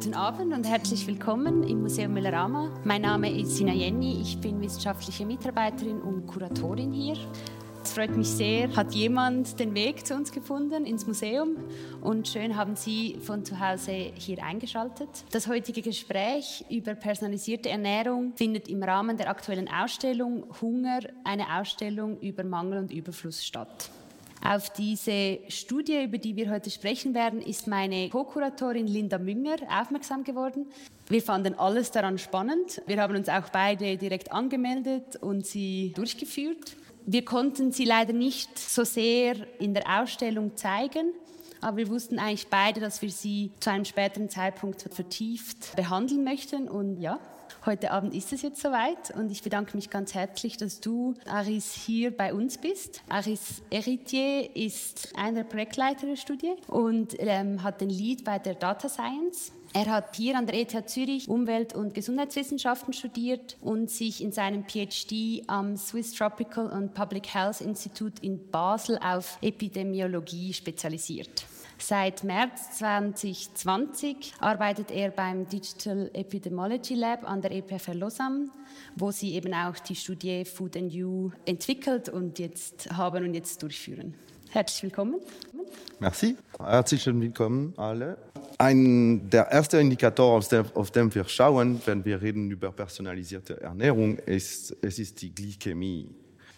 Guten Abend und herzlich willkommen im Museum Müllerama. Mein Name ist Sina Jenny, ich bin wissenschaftliche Mitarbeiterin und Kuratorin hier. Es freut mich sehr, hat jemand den Weg zu uns gefunden ins Museum und schön haben Sie von zu Hause hier eingeschaltet. Das heutige Gespräch über personalisierte Ernährung findet im Rahmen der aktuellen Ausstellung Hunger, eine Ausstellung über Mangel und Überfluss statt. Auf diese Studie, über die wir heute sprechen werden, ist meine Co-Kuratorin Linda Münger aufmerksam geworden. Wir fanden alles daran spannend. Wir haben uns auch beide direkt angemeldet und sie durchgeführt. Wir konnten sie leider nicht so sehr in der Ausstellung zeigen, aber wir wussten eigentlich beide, dass wir sie zu einem späteren Zeitpunkt vertieft behandeln möchten. Und ja, Heute Abend ist es jetzt soweit und ich bedanke mich ganz herzlich, dass du, Aris, hier bei uns bist. Aris Eritier ist einer der Projektleiter der Studie und ähm, hat den Lead bei der Data Science. Er hat hier an der ETH Zürich Umwelt- und Gesundheitswissenschaften studiert und sich in seinem PhD am Swiss Tropical and Public Health Institute in Basel auf Epidemiologie spezialisiert. Seit März 2020 arbeitet er beim Digital Epidemiology Lab an der EPFL Lausanne, wo sie eben auch die Studie Food and You entwickelt und jetzt haben und jetzt durchführen. Herzlich willkommen. Merci. Herzlich willkommen alle. Ein der erste Indikator, auf dem, auf dem wir schauen, wenn wir reden über personalisierte Ernährung, ist, es ist die Glykämie.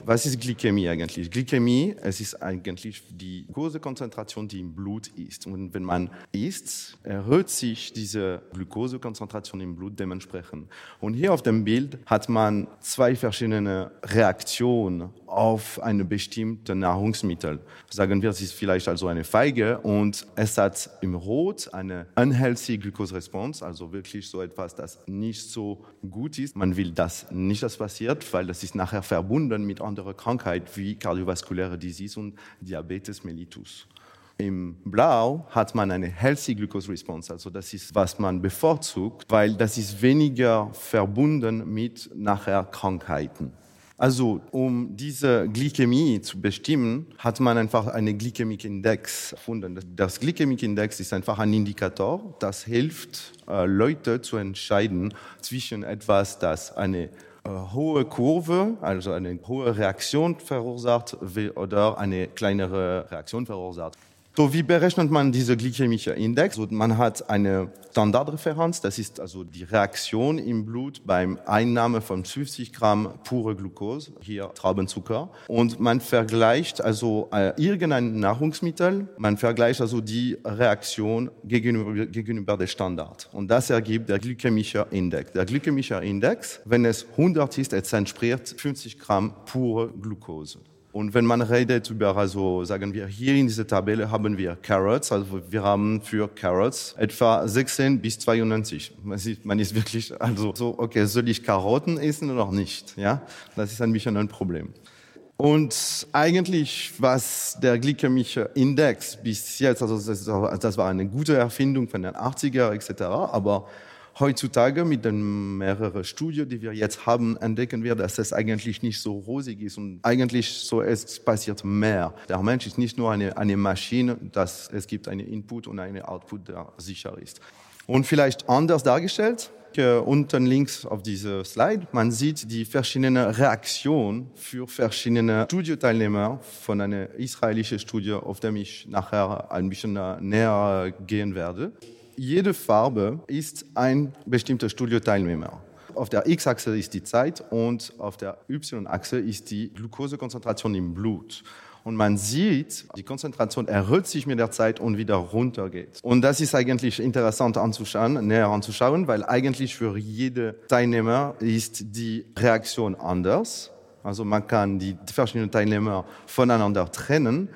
Was ist Glykämie eigentlich? Glykämie, es ist eigentlich die Glukosekonzentration, die im Blut ist. Und wenn man isst, erhöht sich diese Glukosekonzentration im Blut dementsprechend. Und hier auf dem Bild hat man zwei verschiedene Reaktionen auf eine bestimmte Nahrungsmittel. Sagen wir, es ist vielleicht also eine Feige und es hat im Rot eine unhealthy Glucose Response, also wirklich so etwas, das nicht so gut ist. Man will das nicht, dass passiert, weil das ist nachher verbunden mit anderen Krankheiten wie kardiovaskuläre Disease und Diabetes mellitus. Im Blau hat man eine healthy Glucose Response, also das ist, was man bevorzugt, weil das ist weniger verbunden mit nachher Krankheiten. Also um diese Glykämie zu bestimmen, hat man einfach einen Glykämikindex erfunden. Das Glykämikindex ist einfach ein Indikator, das hilft äh, Leute zu entscheiden zwischen etwas, das eine hohe Kurve, also eine hohe Reaktion verursacht oder eine kleinere Reaktion verursacht. So, wie berechnet man diese glykämische Index? Also man hat eine Standardreferenz, das ist also die Reaktion im Blut beim Einnahme von 50 Gramm pure Glucose, hier Traubenzucker. Und man vergleicht also äh, irgendein Nahrungsmittel, man vergleicht also die Reaktion gegenüber, gegenüber dem Standard. Und das ergibt der glykämische Index. Der glykämische Index, wenn es 100 ist, es entspricht 50 Gramm pure Glucose. Und wenn man redet über, also sagen wir, hier in dieser Tabelle haben wir Carrots, also wir haben für Carrots etwa 16 bis 92. Man, sieht, man ist wirklich, also so, okay, soll ich Karotten essen oder nicht? Ja, das ist ein bisschen ein Problem. Und eigentlich, was der glykämische Index bis jetzt, also das, war eine gute Erfindung von den 80er etc., aber Heutzutage mit den mehreren Studien, die wir jetzt haben, entdecken wir, dass es eigentlich nicht so rosig ist und eigentlich so es passiert mehr. Der Mensch ist nicht nur eine, eine Maschine, dass es gibt einen Input und einen Output, der sicher ist. Und vielleicht anders dargestellt, unten links auf diese Slide, man sieht die verschiedenen Reaktionen für verschiedene Studieteilnehmer von einer israelischen Studie, auf der ich nachher ein bisschen näher gehen werde jede Farbe ist ein bestimmter Studioteilnehmer. Auf der X-Achse ist die Zeit und auf der Y-Achse ist die Glukosekonzentration im Blut. Und man sieht, die Konzentration erhöht sich mit der Zeit und wieder runtergeht. Und das ist eigentlich interessant anzuschauen, näher anzuschauen, weil eigentlich für jede Teilnehmer ist die Reaktion anders. Also man kann die verschiedenen Teilnehmer voneinander trennen.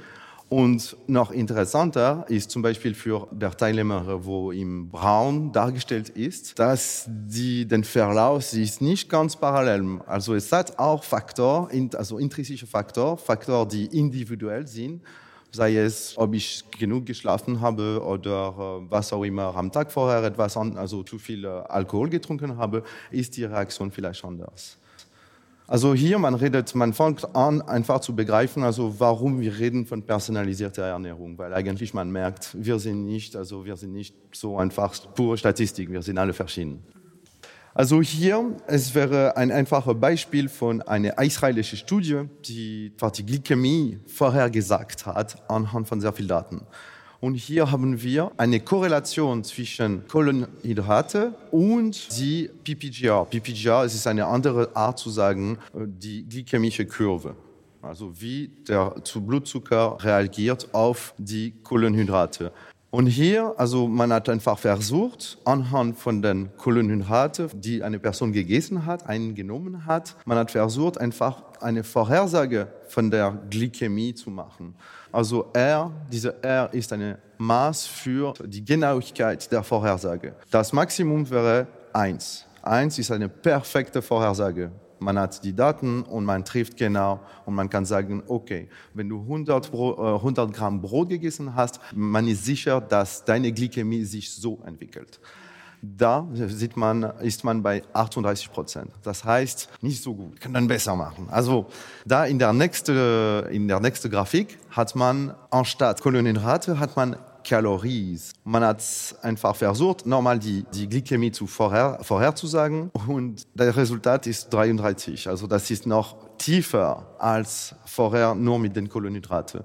Und noch interessanter ist zum Beispiel für der Teilnehmer, wo im Braun dargestellt ist, dass die, den Verlauf ist nicht ganz parallel. Also es hat auch Faktor, also intrinsische Faktor, Faktor, die individuell sind, sei es, ob ich genug geschlafen habe oder äh, was auch immer am Tag vorher etwas, an, also zu viel äh, Alkohol getrunken habe, ist die Reaktion vielleicht anders. Also hier, man redet, man fängt an, einfach zu begreifen, also warum wir reden von personalisierter Ernährung, weil eigentlich man merkt, wir sind nicht, also wir sind nicht so einfach pure Statistik, wir sind alle verschieden. Also hier, es wäre ein einfaches Beispiel von einer israelischen Studie, die die Glykämie vorhergesagt hat anhand von sehr vielen Daten. Und hier haben wir eine Korrelation zwischen Kohlenhydrate und die PPGR. PPGR ist eine andere Art zu sagen, äh, die glykämische Kurve. Also wie der Blutzucker reagiert auf die Kohlenhydrate. Und hier, also man hat einfach versucht, anhand von den Kohlenhydraten, die eine Person gegessen hat, eingenommen hat, man hat versucht, einfach eine Vorhersage von der Glykämie zu machen. Also R, diese R ist eine Maß für die Genauigkeit der Vorhersage. Das Maximum wäre 1. 1 ist eine perfekte Vorhersage man hat die Daten und man trifft genau und man kann sagen, okay, wenn du 100, Brot, 100 Gramm Brot gegessen hast, man ist sicher, dass deine Glykämie sich so entwickelt. Da sieht man, ist man bei 38 Prozent. Das heißt, nicht so gut, kann dann besser machen. Also da in der nächsten in der nächste Grafik hat man anstatt Kohlenhydrate hat man Calories. Man hat einfach versucht, normal die, die Glykämie zu vorher, vorherzusagen und das Resultat ist 33. Also das ist noch tiefer als vorher nur mit den Kohlenhydraten.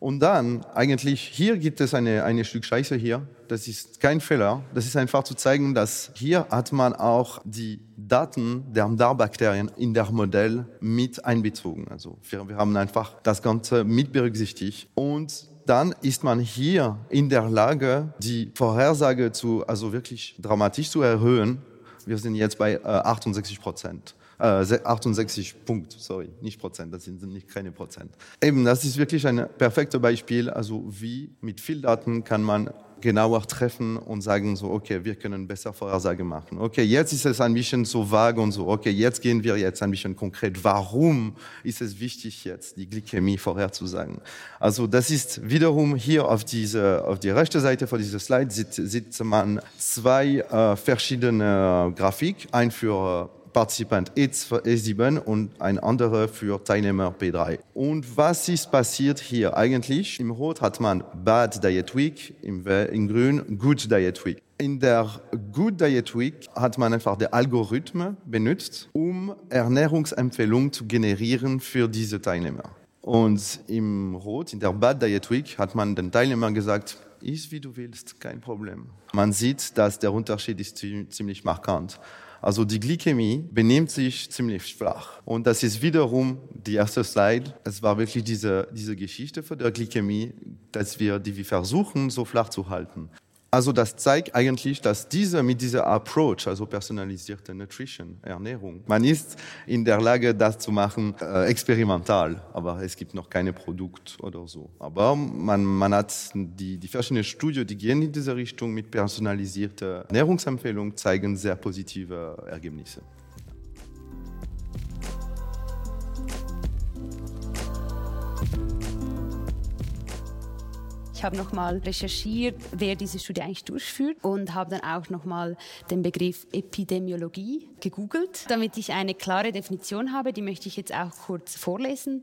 Und dann, eigentlich, hier gibt es eine, eine Stück Scheiße hier. Das ist kein Fehler. Das ist einfach zu zeigen, dass hier hat man auch die Daten der Darmbakterien in der Modell mit einbezogen. Also wir, wir haben einfach das Ganze mit berücksichtigt. Und dann ist man hier in der Lage, die Vorhersage zu, also wirklich dramatisch zu erhöhen. Wir sind jetzt bei äh, 68 Prozent. Äh, 68 Punkt, sorry, nicht Prozent, das sind nicht keine Prozent. Eben, das ist wirklich ein perfektes Beispiel, also wie mit viel Daten kann man genauer treffen und sagen so, okay, wir können besser Vorhersage machen. Okay, jetzt ist es ein bisschen so vage und so, okay, jetzt gehen wir jetzt ein bisschen konkret. Warum ist es wichtig jetzt, die Glykämie vorherzusagen? Also das ist wiederum hier auf diese, auf die rechte Seite von dieser Slide sieht, sieht man zwei äh, verschiedene Grafik, ein für Partizipant E7 und ein anderer für Teilnehmer P3. Und was ist passiert hier? Eigentlich im Rot hat man Bad Diet Week, im, in Grün Good Diet Week. In der Good Diet Week hat man einfach den Algorithmus benutzt, um Ernährungsempfehlungen zu generieren für diese Teilnehmer. Und im Rot, in der Bad Diet Week, hat man den Teilnehmern gesagt, ist wie du willst, kein Problem. Man sieht, dass der Unterschied ist ziemlich markant. Also die Glykämie benimmt sich ziemlich flach. Und das ist wiederum die erste Slide. Es war wirklich diese, diese Geschichte von der Glykämie, dass wir, die wir versuchen, so flach zu halten. Also das zeigt eigentlich, dass diese mit dieser Approach, also personalisierte Nutrition, Ernährung, man ist in der Lage, das zu machen, äh, experimental, aber es gibt noch keine Produkt oder so. Aber man, man hat die, die verschiedenen Studien, die gehen in diese Richtung mit personalisierter Ernährungsempfehlung, zeigen sehr positive Ergebnisse. Ich habe nochmal recherchiert, wer diese Studie eigentlich durchführt und habe dann auch nochmal den Begriff Epidemiologie gegoogelt, damit ich eine klare Definition habe. Die möchte ich jetzt auch kurz vorlesen.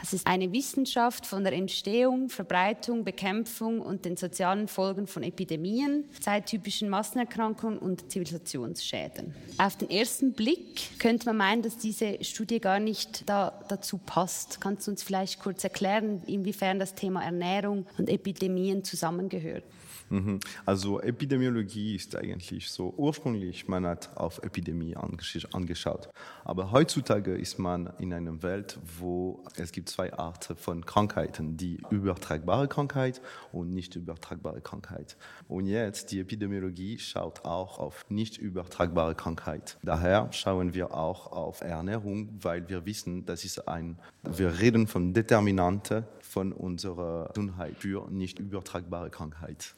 Es ist eine Wissenschaft von der Entstehung, Verbreitung, Bekämpfung und den sozialen Folgen von Epidemien, zeittypischen Massenerkrankungen und Zivilisationsschäden. Auf den ersten Blick könnte man meinen, dass diese Studie gar nicht da, dazu passt. Kannst du uns vielleicht kurz erklären, inwiefern das Thema Ernährung und Epidemie Epidemien zusammengehört. Mhm. Also Epidemiologie ist eigentlich so ursprünglich, man hat auf Epidemie angeschaut. Aber heutzutage ist man in einer Welt, wo es gibt zwei Arten von Krankheiten, die übertragbare Krankheit und nicht übertragbare Krankheit. Und jetzt die Epidemiologie schaut auch auf nicht übertragbare Krankheit. Daher schauen wir auch auf Ernährung, weil wir wissen, das ist ein, wir reden von Determinanten von unserer Gesundheit für nicht übertragbare Krankheit.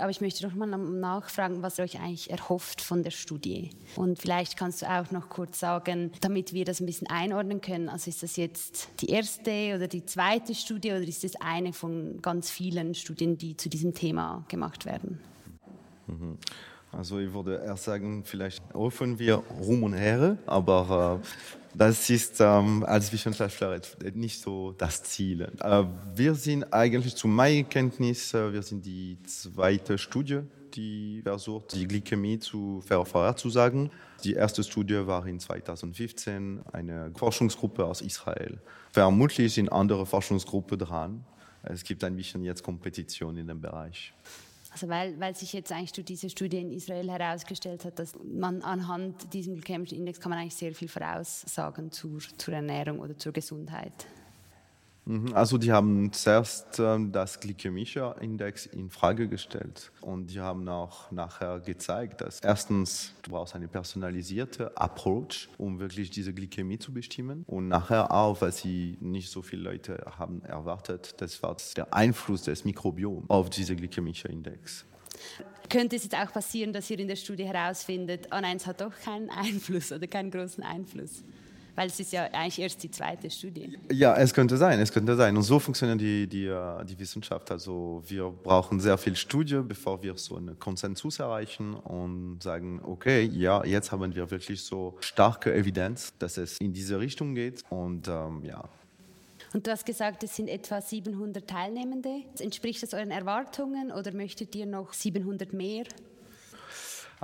Aber ich möchte doch mal nachfragen, was ihr euch eigentlich erhofft von der Studie. Und vielleicht kannst du auch noch kurz sagen, damit wir das ein bisschen einordnen können. Also ist das jetzt die erste oder die zweite Studie oder ist das eine von ganz vielen Studien, die zu diesem Thema gemacht werden? Mhm. Also ich würde erst sagen, vielleicht hoffen wir Ruhm und Ehre, aber äh, das ist ähm, als Wissenschaftler nicht so das Ziel. Äh, wir sind eigentlich zu meiner Kenntnis, äh, wir sind die zweite Studie, die versucht, die Glykämie zu vorherzusagen. Die erste Studie war in 2015 eine Forschungsgruppe aus Israel. Vermutlich sind andere Forschungsgruppen dran. Es gibt ein bisschen jetzt Kompetition in dem Bereich. Also weil, weil sich jetzt eigentlich durch diese Studie in Israel herausgestellt hat, dass man anhand diesem glykämischen Index kann man eigentlich sehr viel voraussagen zur, zur Ernährung oder zur Gesundheit. Mhm, also die haben zuerst ähm, das glykämische Index in Frage gestellt und die haben auch nachher gezeigt, dass erstens du brauchst eine personalisierte Approach, um wirklich diese Glykämie zu bestimmen und nachher auch, weil sie nicht so viele Leute haben erwartet, das war der Einfluss des Mikrobioms auf diese glykämische Index. Könnte es jetzt auch passieren, dass ihr in der Studie herausfindet, oh nein, es hat doch keinen Einfluss oder keinen großen Einfluss? Weil es ist ja eigentlich erst die zweite Studie. Ja, es könnte sein, es könnte sein. Und so funktioniert die, die, äh, die Wissenschaft. Also wir brauchen sehr viel Studie, bevor wir so einen Konsensus erreichen und sagen, okay, ja, jetzt haben wir wirklich so starke Evidenz, dass es in diese Richtung geht. Und ähm, ja, und du hast gesagt, es sind etwa 700 Teilnehmende. Entspricht das euren Erwartungen oder möchtet ihr noch 700 mehr?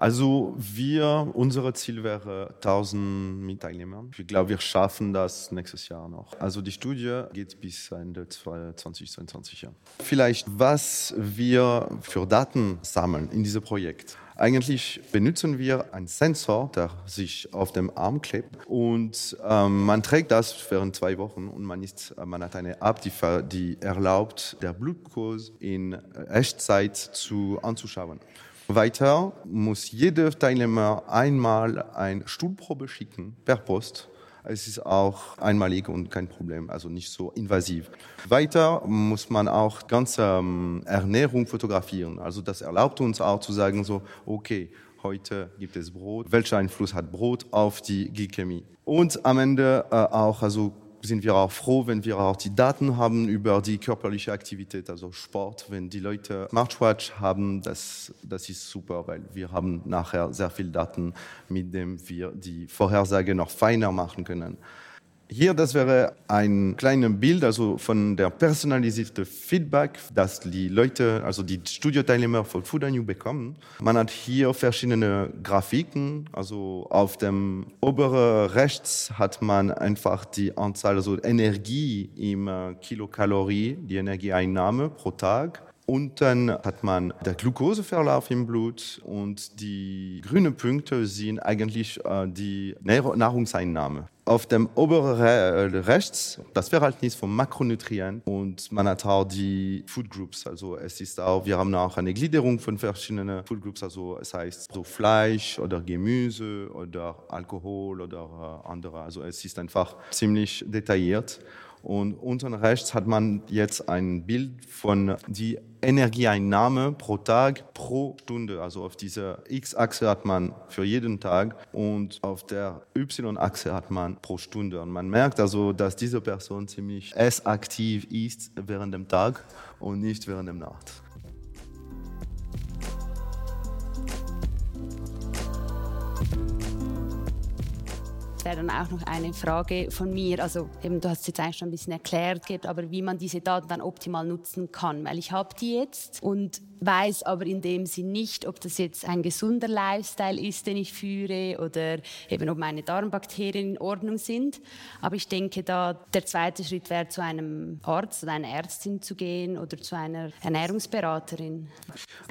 Also wir, unser Ziel wäre 1000 Teilnehmer. Ich glaube, wir schaffen das nächstes Jahr noch. Also die Studie geht bis Ende 2022. Vielleicht, was wir für Daten sammeln in diesem Projekt. Eigentlich benutzen wir einen Sensor, der sich auf dem Arm klebt und ähm, man trägt das während zwei Wochen und man, ist, man hat eine App, die, die erlaubt, der Blutglucose in Echtzeit zu, anzuschauen. Weiter muss jeder Teilnehmer einmal eine Stuhlprobe schicken per Post. Es ist auch einmalig und kein Problem, also nicht so invasiv. Weiter muss man auch ganze ähm, Ernährung fotografieren. Also das erlaubt uns auch zu sagen so, okay, heute gibt es Brot. Welcher Einfluss hat Brot auf die Glykämie? Und am Ende äh, auch also sind wir auch froh, wenn wir auch die Daten haben über die körperliche Aktivität, also Sport. Wenn die Leute Smartwatch haben, das, das ist super, weil wir haben nachher sehr viel Daten, mit denen wir die Vorhersage noch feiner machen können. Hier, das wäre ein kleines Bild also von der personalisierten Feedback, das die Leute, also die Studioteilnehmer von Food bekommen. Man hat hier verschiedene Grafiken. Also auf dem oberen rechts hat man einfach die Anzahl, also Energie im äh, Kilokalorie, die Energieeinnahme pro Tag. Unten hat man der Glukoseverlauf im Blut und die grünen Punkte sind eigentlich äh, die Nahrungseinnahme. Auf dem oberen Re äh, rechts, das Verhältnis von Makronutrien und man hat auch die Food Groups. Also es ist auch, wir haben auch eine Gliederung von verschiedenen Food Groups. Also es heißt so Fleisch oder Gemüse oder Alkohol oder äh, andere. Also es ist einfach ziemlich detailliert. Und unten rechts hat man jetzt ein Bild von die Energieeinnahme pro Tag pro Stunde. Also auf dieser X-Achse hat man für jeden Tag und auf der Y-Achse hat man pro Stunde. Und man merkt also, dass diese Person ziemlich essaktiv ist während dem Tag und nicht während der Nacht. Wäre dann auch noch eine Frage von mir. Also eben, du hast es jetzt eigentlich schon ein bisschen erklärt, aber wie man diese Daten dann optimal nutzen kann. Weil ich habe die jetzt und weiß aber in dem Sinn nicht, ob das jetzt ein gesunder Lifestyle ist, den ich führe oder eben ob meine Darmbakterien in Ordnung sind. Aber ich denke, da der zweite Schritt wäre, zu einem Arzt oder einer Ärztin zu gehen oder zu einer Ernährungsberaterin.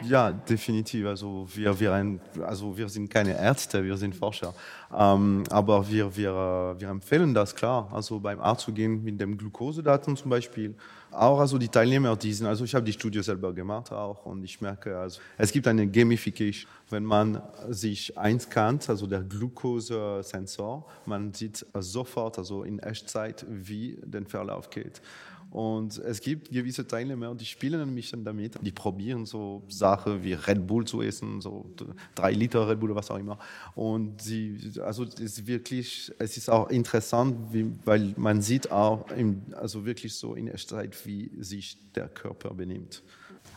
Ja, definitiv. Also wir, wir, ein, also wir sind keine Ärzte, wir sind Forscher. Ähm, aber wir, wir, wir empfehlen das klar, also beim Arzt zu gehen mit dem Glukosedaten zum Beispiel. Auch also die Teilnehmer, die sind, also ich habe die Studie selber gemacht auch und ich merke, also es gibt eine Gamification, wenn man sich einscannt, also der Glukosesensor, man sieht sofort, also in Echtzeit, wie der Verlauf geht. Und es gibt gewisse Teilnehmer, die spielen ein bisschen damit. Die probieren so Sachen wie Red Bull zu essen, so drei Liter Red Bull oder was auch immer. Und sie, also es ist wirklich, es ist auch interessant, wie, weil man sieht auch, im, also wirklich so in Echtzeit, wie sich der Körper benimmt.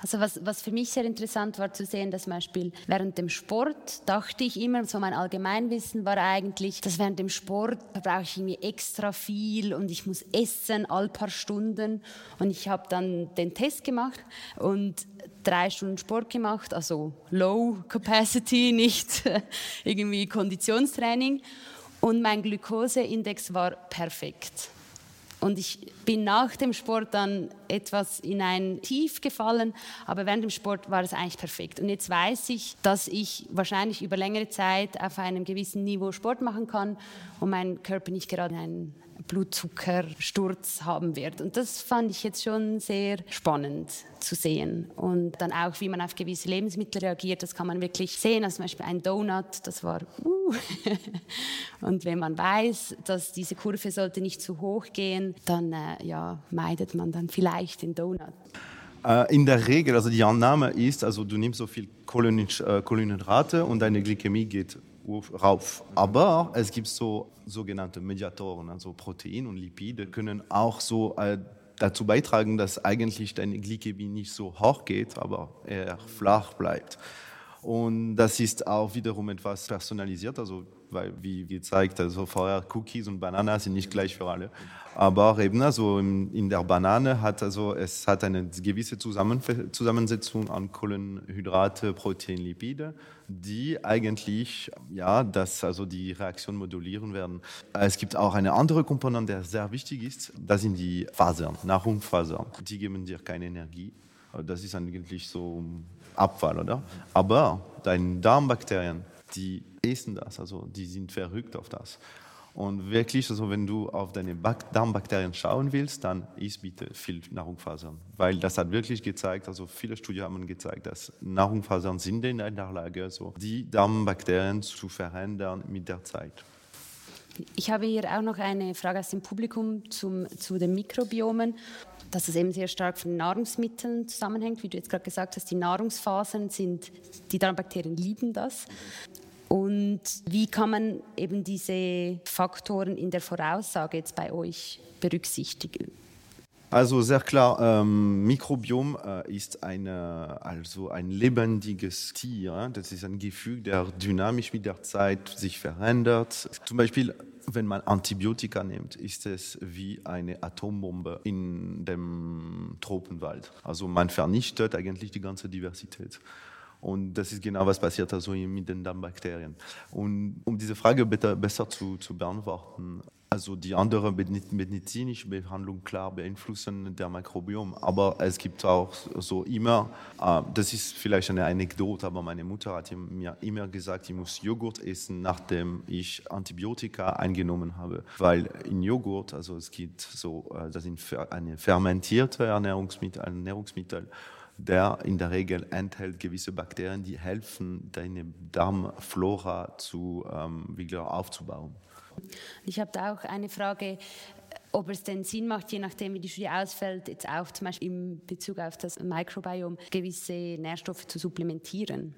Also was, was für mich sehr interessant war zu sehen, dass zum Beispiel während dem Sport dachte ich immer, so mein Allgemeinwissen war eigentlich, dass während dem Sport brauche ich irgendwie extra viel und ich muss essen all paar Stunden. Und ich habe dann den Test gemacht und drei Stunden Sport gemacht, also Low Capacity, nicht irgendwie Konditionstraining. Und mein Glukoseindex war perfekt. Und ich bin nach dem Sport dann etwas in ein Tief gefallen, aber während dem Sport war es eigentlich perfekt. Und jetzt weiß ich, dass ich wahrscheinlich über längere Zeit auf einem gewissen Niveau Sport machen kann und mein Körper nicht gerade einen Blutzuckersturz haben wird. Und das fand ich jetzt schon sehr spannend zu sehen. Und dann auch, wie man auf gewisse Lebensmittel reagiert, das kann man wirklich sehen. Also zum Beispiel ein Donut, das war uh. Und wenn man weiß, dass diese Kurve sollte nicht zu hoch gehen, dann äh, ja, meidet man dann vielleicht den Donut. Äh, in der Regel, also die Annahme ist, also du nimmst so viel äh, Kohlenhydrate und deine Glykämie geht rauf. Aber es gibt so sogenannte Mediatoren, also Protein und Lipide, können auch so äh, dazu beitragen, dass eigentlich deine Glykämie nicht so hoch geht, aber eher flach bleibt. Und das ist auch wiederum etwas personalisiert, also weil, wie gezeigt, also vorher Cookies und Banana sind nicht gleich für alle. Aber eben also in der Banane hat also es hat eine gewisse Zusammensetzung an Kohlenhydrate, Protein, Lipide, die eigentlich ja, das also die Reaktion modulieren werden. Es gibt auch eine andere Komponente, die sehr wichtig ist. Das sind die Fasern, Nahrungsfasern. Die geben dir keine Energie. Das ist eigentlich so Abfall, oder? Aber deine Darmbakterien, die essen das, also die sind verrückt auf das. Und wirklich, also wenn du auf deine Darmbakterien schauen willst, dann isst bitte viel Nahrungsfasern. Weil das hat wirklich gezeigt, also viele Studien haben gezeigt, dass Nahrungsfasern sind in der Lage, so die Darmbakterien zu verändern mit der Zeit. Ich habe hier auch noch eine Frage aus dem Publikum zum, zu den Mikrobiomen, dass es eben sehr stark von Nahrungsmitteln zusammenhängt. Wie du jetzt gerade gesagt hast, die Nahrungsfasern sind, die Darmbakterien lieben das. Und wie kann man eben diese Faktoren in der Voraussage jetzt bei euch berücksichtigen? Also sehr klar, ähm, Mikrobiom äh, ist eine, also ein lebendiges Tier. Das ist ein Gefühl, der dynamisch mit der Zeit sich verändert. Zum Beispiel, wenn man Antibiotika nimmt, ist es wie eine Atombombe in dem Tropenwald. Also man vernichtet eigentlich die ganze Diversität. Und das ist genau was passiert also mit den Darmbakterien. Und um diese Frage besser zu, zu beantworten, also die andere medizinische Behandlung klar beeinflussen der Mikrobiom, aber es gibt auch so immer, äh, das ist vielleicht eine Anekdote, aber meine Mutter hat mir immer gesagt, ich muss Joghurt essen, nachdem ich Antibiotika eingenommen habe, weil in Joghurt, also es gibt so, äh, das sind eine fermentierte Ernährungsmittel, Ernährungsmittel der in der Regel enthält gewisse Bakterien, die helfen, deine Darmflora zu, ähm, wieder aufzubauen. Ich habe da auch eine Frage, ob es denn Sinn macht, je nachdem, wie die Studie ausfällt, jetzt auch zum Beispiel in Bezug auf das Mikrobiom gewisse Nährstoffe zu supplementieren.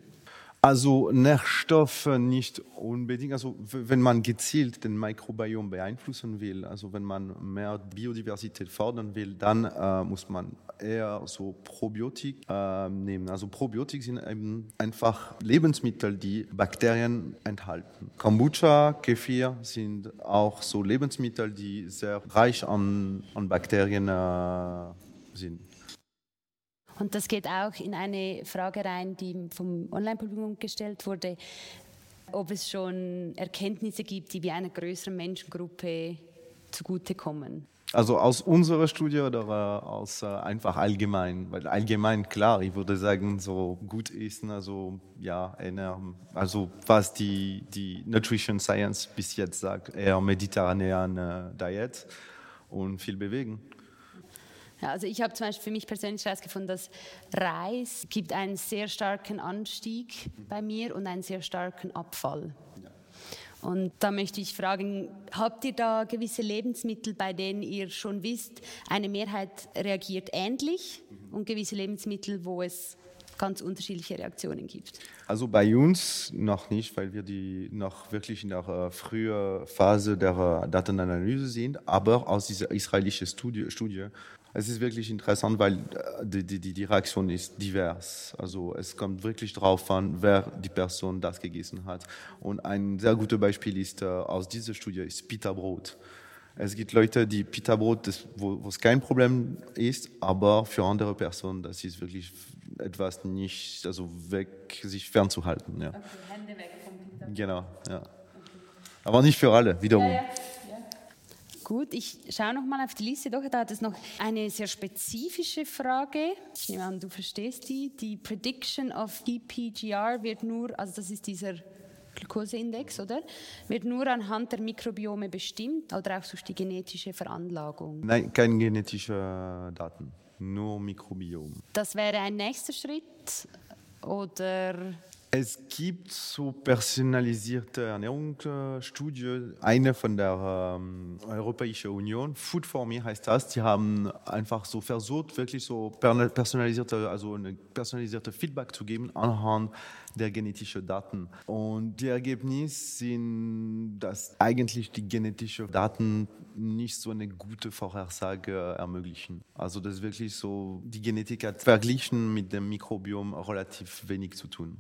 Also Nährstoffe nicht unbedingt. Also wenn man gezielt den Mikrobiom beeinflussen will, also wenn man mehr Biodiversität fördern will, dann äh, muss man eher so Probiotik äh, nehmen. Also Probiotik sind eben einfach Lebensmittel, die Bakterien enthalten. Kombucha, Kefir sind auch so Lebensmittel, die sehr reich an, an Bakterien äh, sind. Und das geht auch in eine Frage rein, die vom Online-Publikum gestellt wurde, ob es schon Erkenntnisse gibt, die wie einer größeren Menschengruppe zugutekommen. Also aus unserer Studie oder aus äh, einfach allgemein? Weil allgemein klar, ich würde sagen, so gut essen, also ja, also was die, die Nutrition Science bis jetzt sagt, eher mediterranean Diet und viel bewegen. Ja, also ich habe zum Beispiel für mich persönlich herausgefunden, dass Reis gibt einen sehr starken Anstieg bei mir und einen sehr starken Abfall. Und da möchte ich fragen, habt ihr da gewisse Lebensmittel, bei denen ihr schon wisst, eine Mehrheit reagiert ähnlich und gewisse Lebensmittel, wo es ganz unterschiedliche Reaktionen gibt? Also bei uns noch nicht, weil wir die noch wirklich in der äh, frühen Phase der äh, Datenanalyse sind. Aber aus dieser israelischen Studie, Studie Es ist wirklich interessant, weil äh, die, die, die Reaktion ist divers. Also es kommt wirklich darauf an, wer die Person das gegessen hat. Und ein sehr gutes Beispiel ist äh, aus dieser Studie ist Pita-Brot. Es gibt Leute, die Pita-Brot, wo, wo es kein Problem ist, aber für andere Personen, das ist wirklich etwas nicht, also weg, sich fernzuhalten. Ja. Okay, Hände weg vom Pita. Genau, ja. Okay. Aber nicht für alle, wiederum. Ja, ja. Gut, ich schaue noch mal auf die Liste. Doch, da hat es noch eine sehr spezifische Frage. Ich nehme an, du verstehst die. Die Prediction of PPGR wird nur, also das ist dieser Glukoseindex, oder? Wird nur anhand der Mikrobiome bestimmt oder auch durch die genetische Veranlagung? Nein, keine genetischen Daten, nur Mikrobiom. Das wäre ein nächster Schritt oder es gibt so personalisierte Ernährungsstudien. Eine von der ähm, Europäischen Union, Food for Me heißt das. Die haben einfach so versucht, wirklich so personalisierte, also eine personalisierte Feedback zu geben anhand der genetischen Daten. Und die Ergebnisse sind, dass eigentlich die genetischen Daten nicht so eine gute Vorhersage ermöglichen. Also das ist wirklich so, die Genetik hat verglichen mit dem Mikrobiom relativ wenig zu tun.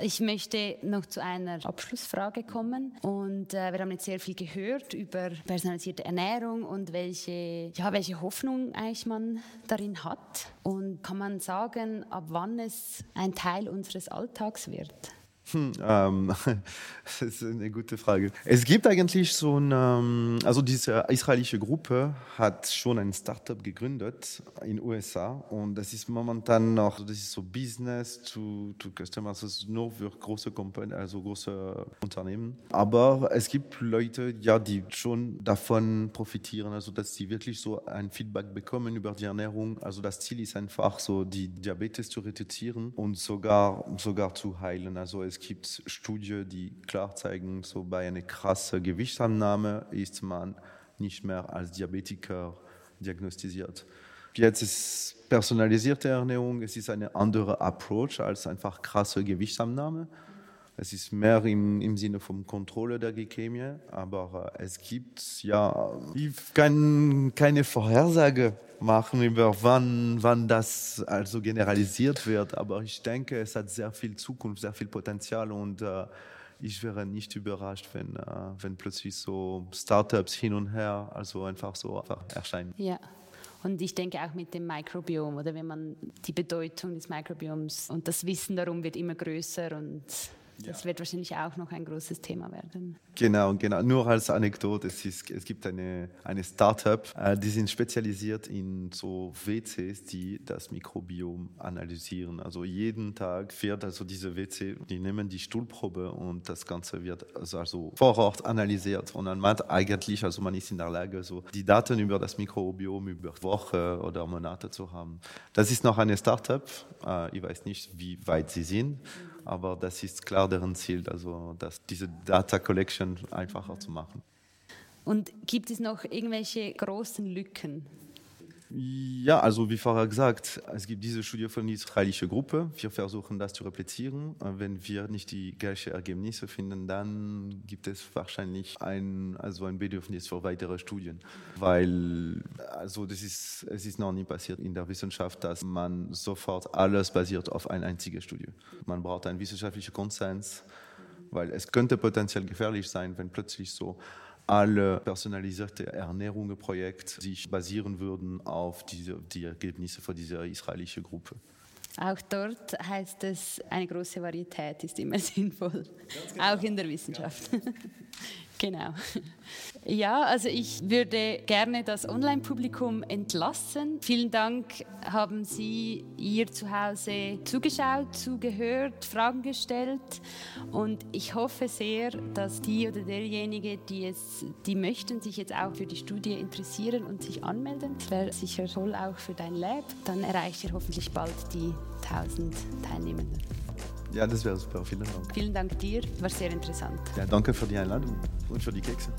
Ich möchte noch zu einer Abschlussfrage kommen. Und äh, wir haben jetzt sehr viel gehört über personalisierte Ernährung und welche, ja, welche Hoffnung eigentlich man darin hat. Und kann man sagen, ab wann es ein Teil unseres Alltags wird? Hm, ähm, das ist eine gute Frage. Es gibt eigentlich so ein, ähm, also diese israelische Gruppe hat schon ein Startup gegründet in den USA und das ist momentan noch, das ist so Business to, to Customers, das ist nur für große Company, also große Unternehmen. Aber es gibt Leute, ja, die schon davon profitieren, also dass sie wirklich so ein Feedback bekommen über die Ernährung. Also das Ziel ist einfach so, die Diabetes zu reduzieren und sogar, sogar zu heilen. Also es gibt Studien, die klar zeigen, so bei einer krassen Gewichtsannahme ist man nicht mehr als Diabetiker diagnostiziert. Jetzt ist personalisierte Ernährung, es ist eine andere Approach als einfach krasse Gewichtsannahme. Es ist mehr im, im Sinne von Kontrolle der Glykämie, aber äh, es gibt ja, ich kann keine Vorhersage machen über wann, wann das also generalisiert wird, aber ich denke, es hat sehr viel Zukunft, sehr viel Potenzial und äh, ich wäre nicht überrascht, wenn, äh, wenn plötzlich so Startups hin und her also einfach so einfach erscheinen. Ja. Und ich denke auch mit dem Mikrobiom oder wenn man die Bedeutung des Mikrobioms und das Wissen darum wird immer größer und das ja. wird wahrscheinlich auch noch ein großes Thema werden. Genau, genau. Nur als Anekdote, es, ist, es gibt eine, eine Startup, äh, die sind spezialisiert in so WCs, die das Mikrobiom analysieren. Also jeden Tag fährt also diese WC, die nehmen die Stuhlprobe und das Ganze wird also, also vor Ort analysiert. Und dann meint eigentlich, also man ist in der Lage, so die Daten über das Mikrobiom über Wochen oder Monate zu haben. Das ist noch eine Startup. Äh, ich weiß nicht, wie weit sie sind aber das ist klar deren Ziel, also dass diese Data Collection einfacher zu machen. Und gibt es noch irgendwelche großen Lücken ja, also wie vorher gesagt, es gibt diese Studie von der israelischen Gruppe. Wir versuchen das zu replizieren. Wenn wir nicht die gleichen Ergebnisse finden, dann gibt es wahrscheinlich ein, also ein Bedürfnis für weitere Studien. Weil also das ist, es ist noch nie passiert in der Wissenschaft, dass man sofort alles basiert auf einer einzigen Studie. Man braucht einen wissenschaftlichen Konsens, weil es könnte potenziell gefährlich sein, wenn plötzlich so alle personalisierte Ernährungsprojekte sich basieren würden auf diese, die Ergebnisse von dieser israelischen Gruppe. Auch dort heißt es, eine große Varietät ist immer sinnvoll, genau. auch in der Wissenschaft. Genau. Ja, also ich würde gerne das Online-Publikum entlassen. Vielen Dank, haben Sie hier zu Hause zugeschaut, zugehört, Fragen gestellt und ich hoffe sehr, dass die oder derjenige, die es, die möchten, sich jetzt auch für die Studie interessieren und sich anmelden. Das wäre sicher toll auch für dein Lab. Dann erreicht ihr hoffentlich bald die 1000 Teilnehmenden. Ja, das wäre super. Vielen Dank. Vielen Dank dir. War sehr interessant. Ja, danke für die Einladung und für die Kekse.